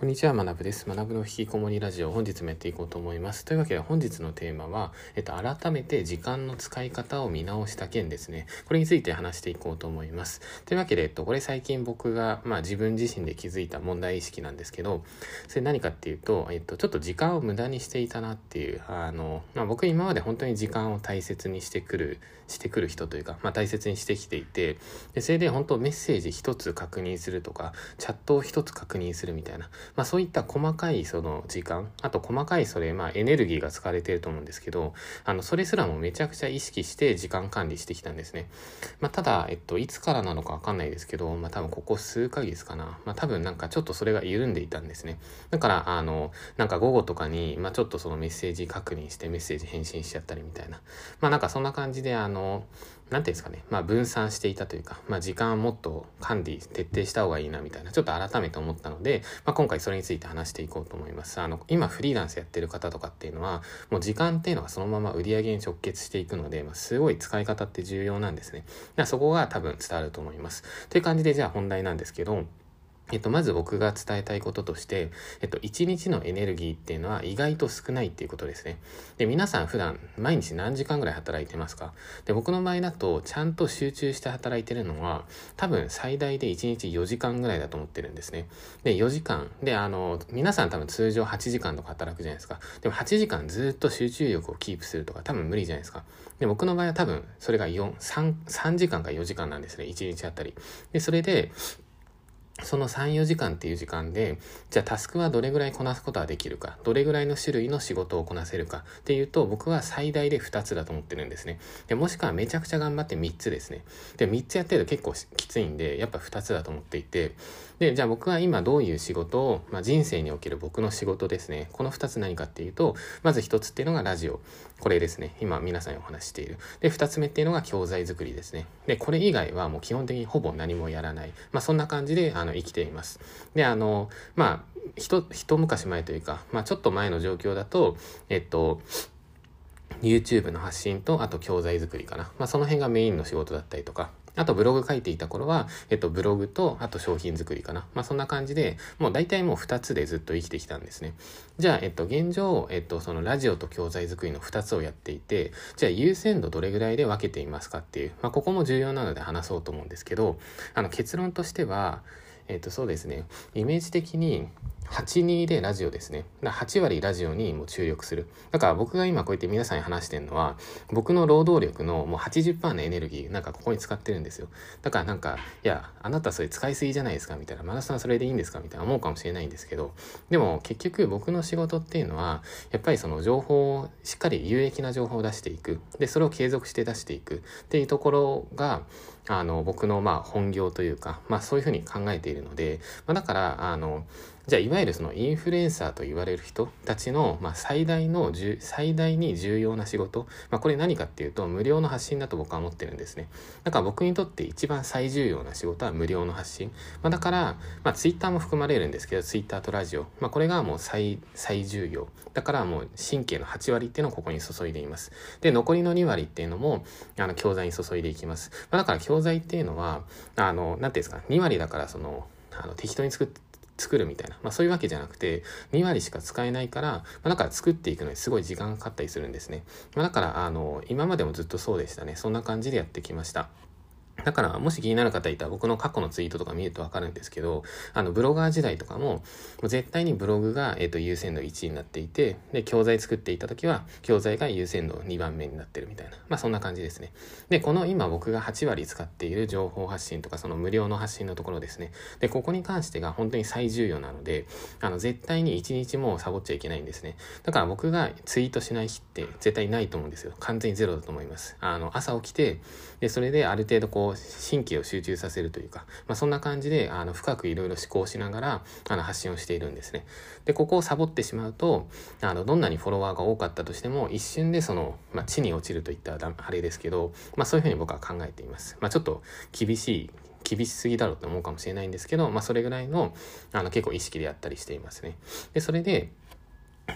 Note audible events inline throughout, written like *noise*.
こんにちは、学部です。学部の引きこもりラジオ、本日もやっていこうと思います。というわけで、本日のテーマは、えっと、改めて時間の使い方を見直した件ですね。これについて話していこうと思います。というわけで、えっと、これ最近僕が、まあ、自分自身で気づいた問題意識なんですけど、それ何かっていうと、えっと、ちょっと時間を無駄にしていたなっていう、あの、まあ、僕今まで本当に時間を大切にしてくる、してくる人というか、まあ、大切にしてきていて、で、それで本当メッセージ一つ確認するとか、チャットを一つ確認するみたいな、まあ、そういった細かいその時間あと細かいそれまあエネルギーが使われていると思うんですけどあのそれすらもめちゃくちゃ意識して時間管理してきたんですね、まあ、ただ、えっと、いつからなのかわかんないですけど、まあ、多分ここ数ヶ月かな、まあ、多分なんかちょっとそれが緩んでいたんですね。だからあのなんか午後とかに、まあ、ちょっとそのメッセージ確認してメッセージ返信しちゃったりみたいな。まあなんかそんな感じであの何て言うんですかね、まあ、分散していたというか、まあ、時間をもっと管理徹底した方がいいなみたいなちょっと改めて思ったので、まあ、今回それについて話していこうと思います。あの今フリーランスやってる方とかっていうのはもう時間っていうのがそのまま売り上げに直結していくので、まあ、すごい使い方って重要なんですね。そこが多分伝わると思います。という感じでじゃあ本題なんですけどえっと、まず僕が伝えたいこととして、えっと、1日のエネルギーっていうのは意外と少ないっていうことですね。で、皆さん普段毎日何時間ぐらい働いてますか？で、僕の場合だとちゃんと集中して働いてるのは多分最大で1日4時間ぐらいだと思ってるんですね。で、4時間。で、あの、皆さん多分通常8時間とか働くじゃないですか。でも8時間ずっと集中力をキープするとか多分無理じゃないですか。で、僕の場合は多分それが4、3、3時間か4時間なんですね。1日あたり。で、それで、その3、4時間っていう時間で、じゃあタスクはどれぐらいこなすことができるか、どれぐらいの種類の仕事をこなせるかっていうと、僕は最大で2つだと思ってるんですね。で、もしくはめちゃくちゃ頑張って3つですね。で、3つやってると結構きついんで、やっぱ2つだと思っていて、で、じゃあ僕は今どういう仕事を、まあ、人生における僕の仕事ですね。この2つ何かっていうと、まず1つっていうのがラジオ。これですね。今皆さんにお話している。で、2つ目っていうのが教材作りですね。で、これ以外はもう基本的にほぼ何もやらない。まあそんな感じであの生きています。で、あの、まあ、一、一昔前というか、まあちょっと前の状況だと、えっと、YouTube の発信と、あと教材作りかな。まあその辺がメインの仕事だったりとか、あとブログ書いていた頃は、えっと、ブログと、あと商品作りかな。まあそんな感じで、もう大体もう2つでずっと生きてきたんですね。じゃあ、えっと、現状、えっと、そのラジオと教材作りの2つをやっていて、じゃあ優先度どれぐらいで分けていますかっていう、まあここも重要なので話そうと思うんですけど、あの結論としては、えっと、そうですね、イメージ的に、82でラジオですね。だ8割ラジオにも注力する。だから僕が今こうやって皆さんに話してるのは、僕の労働力のもう80%のエネルギー、なんかここに使ってるんですよ。だからなんか、いや、あなたそれ使いすぎじゃないですかみたいな、マナさんそれでいいんですかみたいな思うかもしれないんですけど、でも結局僕の仕事っていうのは、やっぱりその情報を、しっかり有益な情報を出していく。で、それを継続して出していくっていうところが、あの、僕のまあ本業というか、まあそういうふうに考えているので、まあ、だから、あの、じゃあいわゆるそのインフルエンサーと言われる人たちの、まあ、最大の最大に重要な仕事、まあ、これ何かっていうと無料の発信だと僕は思ってるんですね。だから僕にとって一番最重要な仕事は無料の発信、まあ、だから、まあ、ツイッターも含まれるんですけどツイッターとラジオ、まあ、これがもう最最重要。だからもう神経の8割っていうのをここに注いでいます。で残りの2割っていうのもあの教材に注いでいきます、まあ、だから教材っていうのはあの何ていうんですか2割だからそのあの適当に作って作るみたいな、まあ、そういうわけじゃなくて2割しか使えないから、まあ、だから作っていくのにすごい時間がかかったりするんですね、まあ、だからあの今までもずっとそうでしたね。そんな感じでやってきました。だから、もし気になる方いたら僕の過去のツイートとか見るとわかるんですけど、あの、ブロガー時代とかも、絶対にブログが、えっ、と、優先度1位になっていて、で、教材作っていた時は、教材が優先度2番目になってるみたいな。まあ、そんな感じですね。で、この今僕が8割使っている情報発信とか、その無料の発信のところですね。で、ここに関してが本当に最重要なので、あの、絶対に1日もサボっちゃいけないんですね。だから僕がツイートしない日って絶対ないと思うんですよ。完全にゼロだと思います。あの、朝起きて、で、それである程度こう、神経を集中させるというか、まあ、そんな感じで、あの、深くいろいろ思考しながら、あの、発信をしているんですね。で、ここをサボってしまうと、あの、どんなにフォロワーが多かったとしても、一瞬でその、まあ、地に落ちるといったあれですけど、まあ、そういうふうに僕は考えています。まあ、ちょっと厳しい、厳しすぎだろうと思うかもしれないんですけど、まあ、それぐらいの、あの、結構意識でやったりしていますね。で、それで、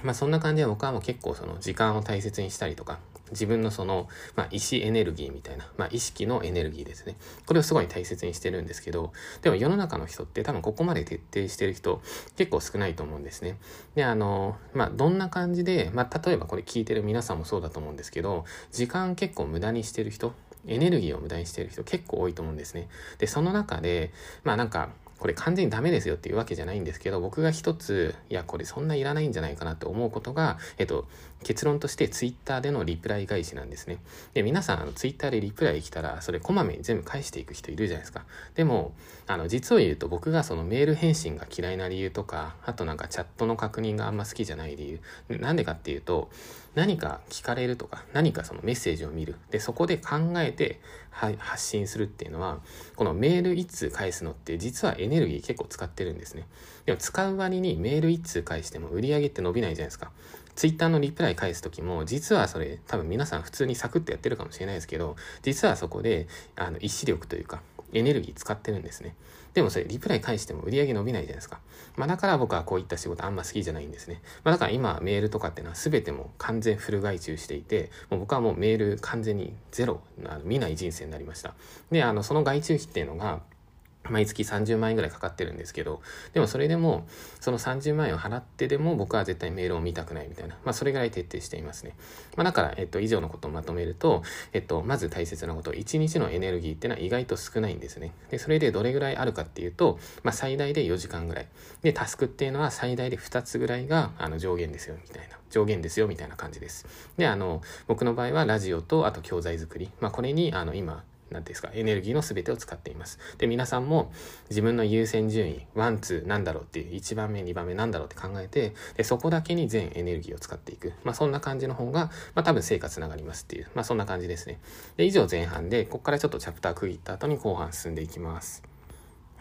まあそんな感じで僕はもう結構その時間を大切にしたりとか自分のその、まあ、意思エネルギーみたいな、まあ、意識のエネルギーですね。これをすごい大切にしてるんですけど、でも世の中の人って多分ここまで徹底してる人結構少ないと思うんですね。で、あの、まあ、どんな感じで、まあ、例えばこれ聞いてる皆さんもそうだと思うんですけど、時間結構無駄にしてる人、エネルギーを無駄にしてる人結構多いと思うんですね。で、その中で、まあなんか、これ完全にダメですよっていうわけじゃないんですけど、僕が一つ、いや、これそんないらないんじゃないかなって思うことが、えっと、結論としてツイッターでのリプライ返しなんですね。で、皆さん、あの、ツイッターでリプライ来たら、それこまめに全部返していく人いるじゃないですか。でも、あの、実を言うと僕がそのメール返信が嫌いな理由とか、あとなんかチャットの確認があんま好きじゃない理由、なんでかっていうと、何か聞かれるとか、何かそのメッセージを見る。で、そこで考えて発信するっていうのは、このメール1通返すのって実はエネルギー結構使ってるんですね。でも使う割にメール1通返しても売り上げって伸びないじゃないですか。ツイッターのリプライ返す時も、実はそれ、多分皆さん普通にサクッとやってるかもしれないですけど、実はそこで、あの、意志力というか、エネルギー使ってるんですね。でもそれリプライ返しても売り上げ伸びないじゃないですか。まあだから僕はこういった仕事あんま好きじゃないんですね。まあだから今メールとかっていうのは全ても完全フル外注していて、もう僕はもうメール完全にゼロ、あの見ない人生になりました。で、あのその外注費っていうのが、毎月30万円ぐらいかかってるんですけど、でもそれでも、その30万円を払ってでも僕は絶対メールを見たくないみたいな、まあそれぐらい徹底していますね。まあだから、えっと、以上のことをまとめると、えっと、まず大切なこと、1日のエネルギーってのは意外と少ないんですね。で、それでどれぐらいあるかっていうと、まあ最大で4時間ぐらい。で、タスクっていうのは最大で2つぐらいが、あの、上限ですよ、みたいな。上限ですよ、みたいな感じです。で、あの、僕の場合はラジオと、あと教材作り。まあこれに、あの、今、何ですか、エネルギーの全てを使っています。で、皆さんも自分の優先順位、 one、two、なんだろうっていう、1番目、2番目なんだろうって考えて、で、そこだけに全エネルギーを使っていく。まあ、そんな感じの方が、まあ、多分成果つながりますっていう、まあ、そんな感じですね。で、以上前半で、ここからちょっとチャプター区切った後に後半進んでいきます。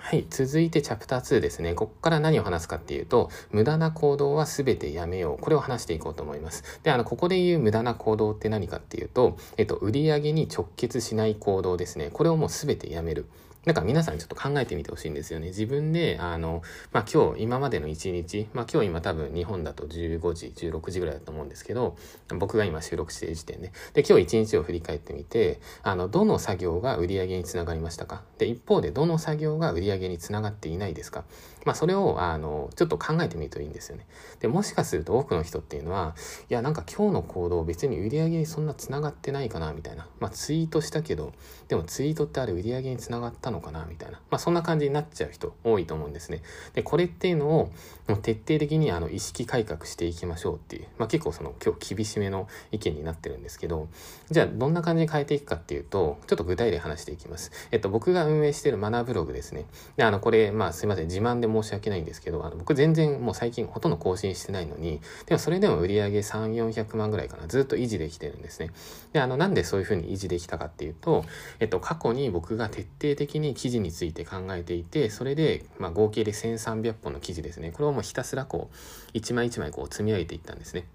はい。続いてチャプター2ですね。ここから何を話すかっていうと、無駄な行動は全てやめよう。これを話していこうと思います。で、あの、ここで言う無駄な行動って何かっていうと、えっと、売上に直結しない行動ですね。これをもう全てやめる。なんか皆さんちょっと考えてみてほしいんですよね。自分で、あの、まあ、今日、今までの一日、まあ、今日今多分日本だと15時、16時ぐらいだと思うんですけど、僕が今収録している時点で。で、今日一日を振り返ってみて、あの、どの作業が売り上げにつながりましたか？で、一方でどの作業が売り上げにつながっていないですか？まあ、それを、あの、ちょっと考えてみるといいんですよね。で、もしかすると多くの人っていうのは、いや、なんか今日の行動別に売り上げにそんなつながってないかな、みたいな。まあ、ツイートしたけど、でもツイートってあれ売り上げにつながったのかな、みたいな。まあ、そんな感じになっちゃう人多いと思うんですね。で、これっていうのを、もう徹底的にあの意識改革していきましょうっていう、まあ、結構その今日厳しめの意見になってるんですけど、じゃあどんな感じに変えていくかっていうと、ちょっと具体例話していきます。えっと、僕が運営してるマナーブログですね。で、あの、これ、まあすいません、自慢でも申し訳ないんですけど、あの僕全然もう最近ほとんど更新してないのに、でもそれでも売り上げ3、400万ぐらいかな、ずっと維持できてるんですね。で、あの、なんでそういうふうに維持できたかっていうと、えっと、過去に僕が徹底的に記事について考えていて、それで、まあ合計で1300本の記事ですね。これをもうひたすらこう、一枚一枚こう積み上げていったんですね。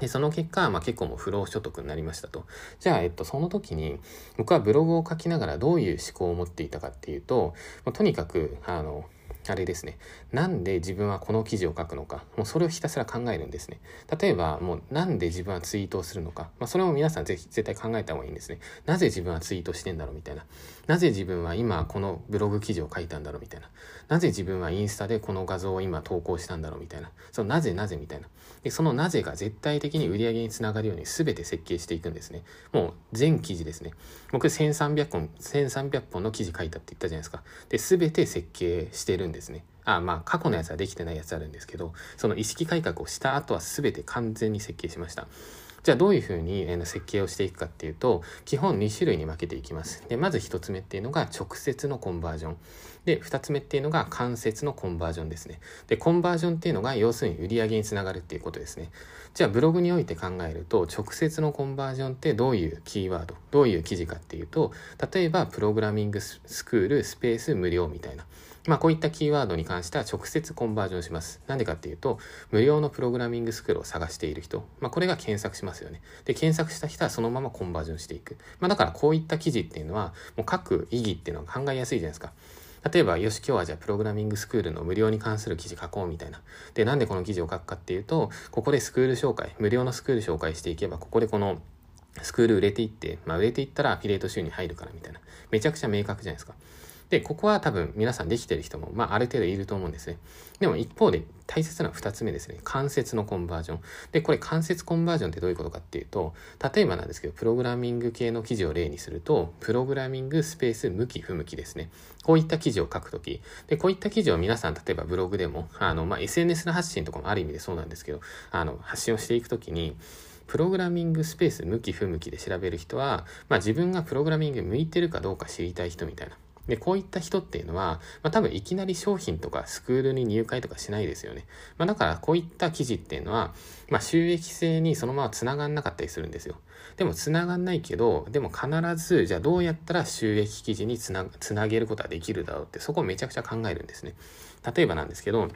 で、その結果、まあ結構もう不労所得になりましたと。じゃあ、えっと、その時に、僕はブログを書きながらどういう思考を持っていたかっていうと、まあ、とにかく、あの、あれですね。なんで自分はこの記事を書くのか。もうそれをひたすら考えるんですね。例えば、もうなんで自分はツイートをするのか。まあ、それも皆さんぜひ絶対考えた方がいいんですね。なぜ自分はツイートしてんだろうみたいな。なぜ自分は今このブログ記事を書いたんだろうみたいな。なぜ自分はインスタでこの画像を今投稿したんだろうみたいな。そのなぜなぜみたいな。で、そのなぜが絶対的に売り上げにつながるように全て設計していくんですね。もう全記事ですね。僕1300本、1300本の記事書いたって言ったじゃないですか。で、全て設計してるんですね。あまあ過去のやつはできてないやつあるんですけどその意識改革をした後は全て完全に設計しましたじゃあどういうふうに設計をしていくかっていうと基本2種類に分けていきます。でまず1つ目っていうのが直接のコンバージョン。で2つ目っていうのが間接のコンバージョンですね。でコンバージョンっていうのが要するに売り上げにつながるっていうことですね。じゃあブログにおいて考えると直接のコンバージョンってどういうキーワードどういう記事かっていうと例えばプログラミングスクールスペース無料みたいな。まあこういったキーワードに関しては直接コンバージョンします。なんでかっていうと、無料のプログラミングスクールを探している人、まあこれが検索しますよね。で、検索した人はそのままコンバージョンしていく。まあだからこういった記事っていうのは、もう書く意義っていうのは考えやすいじゃないですか。例えば、よし、今日はじゃあプログラミングスクールの無料に関する記事書こうみたいな。で、なんでこの記事を書くかっていうと、ここでスクール紹介、無料のスクール紹介していけば、ここでこのスクール売れていって、まあ、売れていったらアフィリエイト収入入るからみたいな。めちゃくちゃ明確じゃないですか。で、ここは多分皆さんできてる人も、まあ、ある程度いると思うんですね。でも一方で大切な2つ目ですね。関節のコンバージョン。で、これ関節コンバージョンってどういうことかっていうと、例えばなんですけど、プログラミング系の記事を例にすると、プログラミングスペース向き不向きですね。こういった記事を書くとき、で、こういった記事を皆さん、例えばブログでも、あの、まあ、SNS の発信とかもある意味でそうなんですけど、あの、発信をしていくときに、プログラミングスペース向き不向きで調べる人は、まあ、自分がプログラミング向いてるかどうか知りたい人みたいな。で、こういった人っていうのは、まあ、多分いきなり商品とかスクールに入会とかしないですよね。まあ、だからこういった記事っていうのは、まあ、収益性にそのまま繋がんなかったりするんですよ。でも繋がんないけど、でも必ず、じゃあどうやったら収益記事につな繋げることができるだろうって、そこをめちゃくちゃ考えるんですね。例えばなんですけど、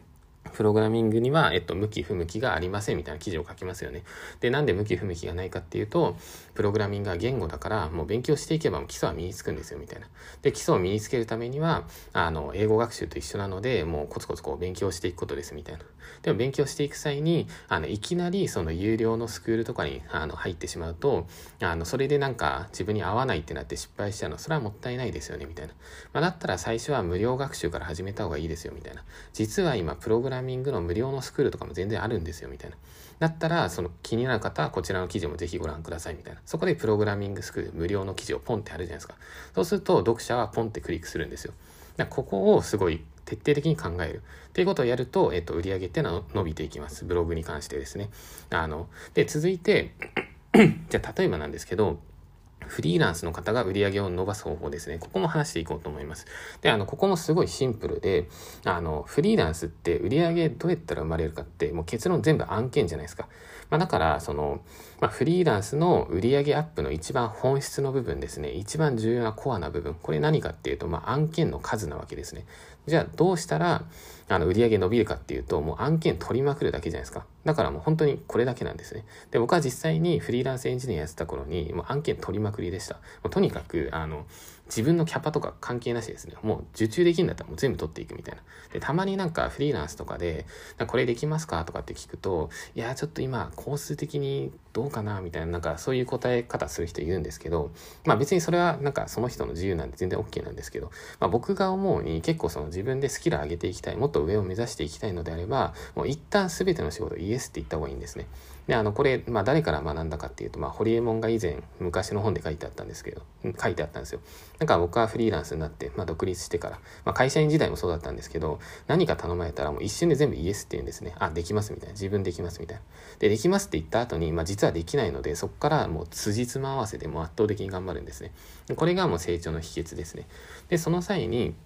プログラミングには、えっと、向き不向きがありませんみたいな記事を書きますよね。で、なんで向き不向きがないかっていうと、プログラミングは言語だから、もう勉強していけば基礎は身につくんですよ、みたいな。で、基礎を身につけるためには、あの、英語学習と一緒なので、もうコツコツこう勉強していくことです、みたいな。でも勉強していく際に、あの、いきなりその有料のスクールとかに、あの、入ってしまうと、あの、それでなんか自分に合わないってなって失敗しちゃうの、それはもったいないですよね、みたいな。まあ、だったら最初は無料学習から始めた方がいいですよ、みたいな。実は今、プログララミングの無料のスクールとかも全然あるんですよ、みたいな。だったら、その気になる方はこちらの記事もぜひご覧ください、みたいな。そこでプログラミングスクール無料の記事をポンってあるじゃないですか。そうすると、読者はポンってクリックするんですよ。だここをすごい徹底的に考える。っていうことをやると、えっと、売り上げっていうのは伸びていきます。ブログに関してですね。あの、で、続いて *clears throat* じゃあ、例えばなんですけど、フリーランスの方が売り上げを伸ばす方法ですね。ここも話していこうと思います。で、あの、ここもすごいシンプルで、あの、フリーランスって売り上げどうやったら生まれるかって、もう結論全部案件じゃないですか。まあ、だから、その、まあ、フリーランスの売り上げアップの一番本質の部分ですね。一番重要なコアな部分。これ何かっていうと、まあ、案件の数なわけですね。じゃあ、どうしたら、あの、売上伸びるかっていうと、もう案件取りまくるだけじゃないですか。だからもう本当にこれだけなんですね。で、僕は実際にフリーランスエンジニアやってた頃に、もう案件取りまくりでした。もうとにかく、あの、自分のキャパとか関係なしですね。もう受注できるんだったらもう全部取っていくみたいな。で、たまになんかフリーランスとかで、これできますかとかって聞くと、いや、ちょっと今、工数的にどうかなみたいな、なんかそういう答え方する人いるんですけど、まあ別にそれはなんかその人の自由なんで全然 OK なんですけど、まあ僕が思うに結構その自分でスキル上げていきたい、もっと上を目指していきたいのであれば、もう一旦全ての仕事イエスって言った方がいいんですね。で、あの、これ、まあ誰から学んだかっていうと、まあホリエモンが以前昔の本で書いてあったんですけど、書いてあったんですよ。なんか僕はフリーランスになって、まあ、独立してから、まあ、会社員時代もそうだったんですけど、何か頼まれたらもう一瞬で全部イエスって言うんですね。あ、できますみたいな。自分できますみたいな。で、できますって言った後に、まあ、実はできないので、そこからもう辻褄合わせでも圧倒的に頑張るんですね。これがもう成長の秘訣ですね。で、その際に、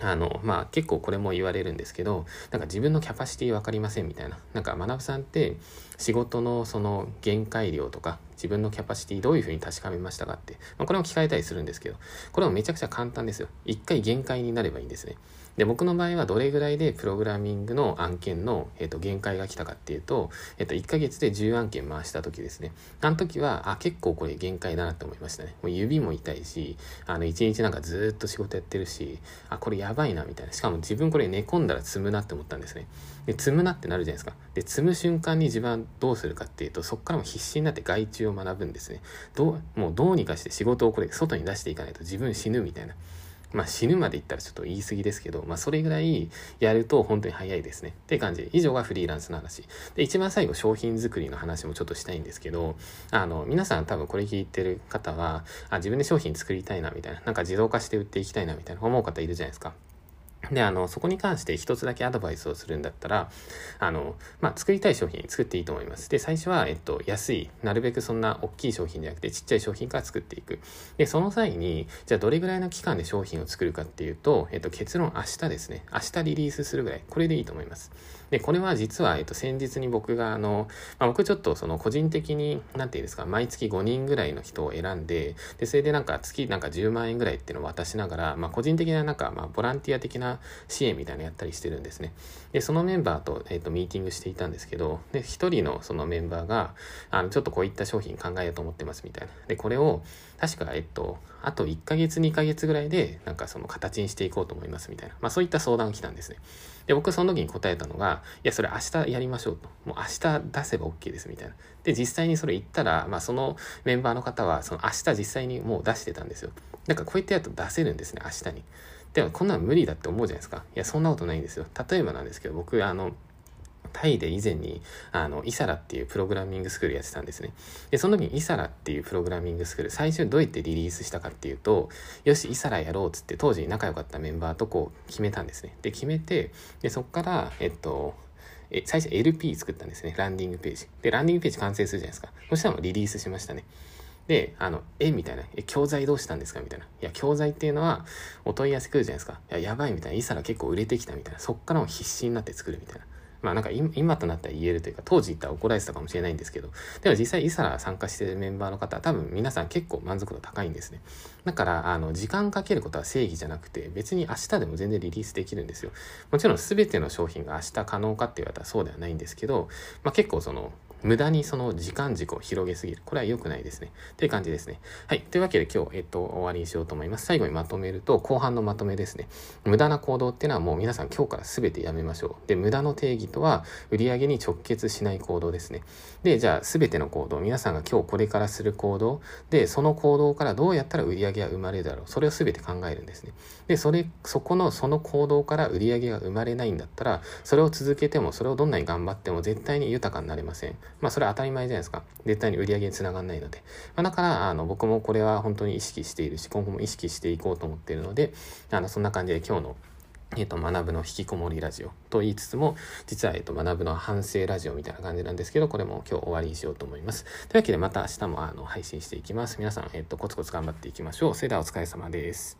あの、まあ結構これも言われるんですけど、なんか自分のキャパシティ分かりませんみたいな。なんか学さんって仕事のその限界量とか自分のキャパシティどういうふうに確かめましたかって、まあ、これも聞かれたりするんですけど、これもめちゃくちゃ簡単ですよ。一回限界になればいいんですね。で、僕の場合はどれぐらいでプログラミングの案件の、えっ、と、限界が来たかっていうと、えっ、と、1ヶ月で10案件回した時ですね。あの時は、あ、結構これ限界だなって思いましたね。もう指も痛いし、あの、1日なんかずっと仕事やってるし、あ、これやばいなみたいな。しかも自分これ寝込んだら積むなって思ったんですね。で、積むなってなるじゃないですか。で、積む瞬間に自分はどうするかっていうと、そこからも必死になって外注を学ぶんですね。どう、もうどうにかして仕事をこれ外に出していかないと自分死ぬみたいな。まあ死ぬまで言ったらちょっと言い過ぎですけど、まあそれぐらいやると本当に早いですね。って感じ。以上がフリーランスの話。で、一番最後商品作りの話もちょっとしたいんですけど、あの、皆さん多分これ聞いてる方は、あ、自分で商品作りたいなみたいな、なんか自動化して売っていきたいなみたいな思う方いるじゃないですか。で、あの、そこに関して一つだけアドバイスをするんだったら、あの、まあ、作りたい商品作っていいと思います。で、最初は、えっと、安い、なるべくそんな大きい商品じゃなくて、ちっちゃい商品から作っていく。で、その際に、じゃあどれぐらいの期間で商品を作るかっていうと、えっと、結論明日ですね。明日リリースするぐらい。これでいいと思います。で、これは実は、えっと、先日に僕が、あの、まあ、僕ちょっとその個人的に、なんていうんですか、毎月5人ぐらいの人を選んで、で、それでなんか月なんか10万円ぐらいっていうのを渡しながら、まあ、個人的ななんか、まあ、ボランティア的な支援みたいなのやったりしてるんですね。で、そのメンバーと、えっと、ミーティングしていたんですけど、で、一人のそのメンバーが、あの、ちょっとこういった商品考えようと思ってますみたいな。で、これを、確か、えっと、あと1ヶ月2ヶ月ぐらいでなんかその形にしていこうと思いますみたいな、まあ、そういった相談が来たんですねで僕その時に答えたのがいやそれ明日やりましょうともう明日出せば OK ですみたいな。で実際にそれ言ったら、まあ、そのメンバーの方はその明日実際にもう出してたんですよ。だからこうやってやると出せるんですね明日に。でもこんなの無理だって思うじゃないですか。いやそんなことないんですよ。例えばなんですけど僕あのタイで以前に、あの、イサラっていうプログラミングスクールやってたんですね。で、その時にイサラっていうプログラミングスクール、最初どうやってリリースしたかっていうと、よし、イサラやろうっつって当時仲良かったメンバーとこう決めたんですね。で、決めて、で、そっから、えっと、え最初 LP 作ったんですね。ランディングページ。で、ランディングページ完成するじゃないですか。そしたらもうリリースしましたね。で、あの、え、みたいな。え、教材どうしたんですかみたいな。いや、教材っていうのは、お問い合わせ来るじゃないですか。いや、やばいみたいな。イサラ結構売れてきたみたいな。そっからも必死になって作るみたいな。まあなんか今となったら言えるというか当時言ったら怒られてたかもしれないんですけどでも実際イサラ参加してるメンバーの方は多分皆さん結構満足度高いんですね。だからあの時間かけることは正義じゃなくて別に明日でも全然リリースできるんですよ。もちろん全ての商品が明日可能かって言われたらそうではないんですけど、まあ、結構その無駄にその時間軸を広げすぎる。これは良くないですね。っていう感じですね。はい。というわけで今日、えっと、終わりにしようと思います。最後にまとめると、後半のまとめですね。無駄な行動っていうのはもう皆さん今日から全てやめましょう。で、無駄の定義とは、売上に直結しない行動ですね。で、じゃあ全ての行動、皆さんが今日これからする行動、で、その行動からどうやったら売上が生まれるだろう。それを全て考えるんですね。で、それ、そこの、その行動から売上が生まれないんだったら、それを続けても、それをどんなに頑張っても絶対に豊かになれません。まあ、それは当たり前じゃないですか。絶対に売り上げにつながらないので。まあ、だから、あの、僕もこれは本当に意識しているし、今後も意識していこうと思っているので、あの、そんな感じで今日のえっ、と、学ぶの引きこもりラジオと言いつつも、実は、えっ、と、学ぶの反省ラジオみたいな感じなんですけど、これも今日終わりにしようと思います。というわけで、また明日も、あの、配信していきます。皆さん、えっ、と、コツコツ頑張っていきましょう。それではお疲れ様です。